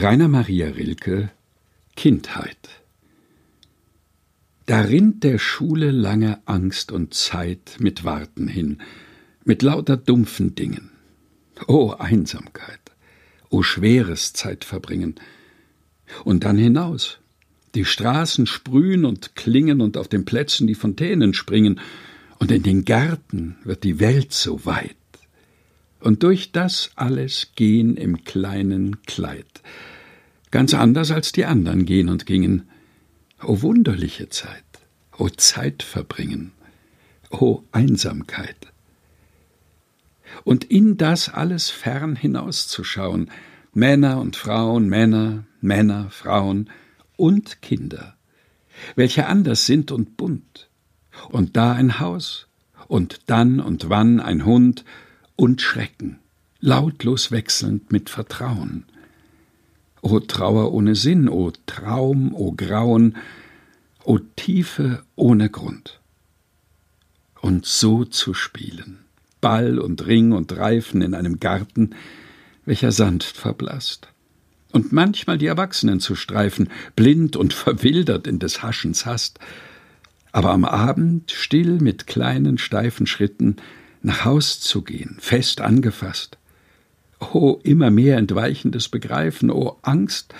Rainer Maria Rilke Kindheit Da rinnt der Schule lange Angst und Zeit mit Warten hin, mit lauter dumpfen Dingen. O Einsamkeit, o schweres Zeitverbringen. Und dann hinaus. Die Straßen sprühen und klingen und auf den Plätzen die Fontänen springen, und in den Gärten wird die Welt so weit und durch das alles gehen im kleinen Kleid, ganz anders als die anderen gehen und gingen. O wunderliche Zeit, o Zeit verbringen, o Einsamkeit. Und in das alles fern hinauszuschauen, Männer und Frauen, Männer, Männer, Frauen und Kinder, welche anders sind und bunt, und da ein Haus, und dann und wann ein Hund, und Schrecken, lautlos wechselnd mit Vertrauen. O Trauer ohne Sinn, o Traum, o Grauen, o Tiefe ohne Grund. Und so zu spielen, Ball und Ring und Reifen in einem Garten, welcher sanft verblasst, und manchmal die Erwachsenen zu streifen, blind und verwildert in des Haschens Hast, aber am Abend still mit kleinen steifen Schritten nach Haus zu gehen, fest angefasst. O immer mehr entweichendes Begreifen, o Angst,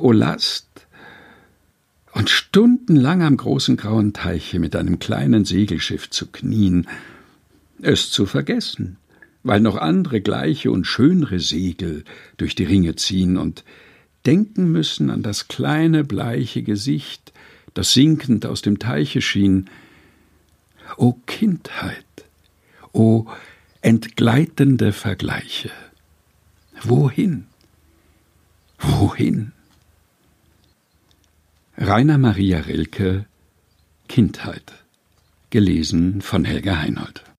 o Last, und stundenlang am großen grauen Teiche mit einem kleinen Segelschiff zu knien, es zu vergessen, weil noch andere gleiche und schönere Segel durch die Ringe ziehen und denken müssen an das kleine bleiche Gesicht, das sinkend aus dem Teiche schien. O Kindheit, O entgleitende Vergleiche. Wohin? Wohin? Rainer Maria Rilke Kindheit. Gelesen von Helga Heinold.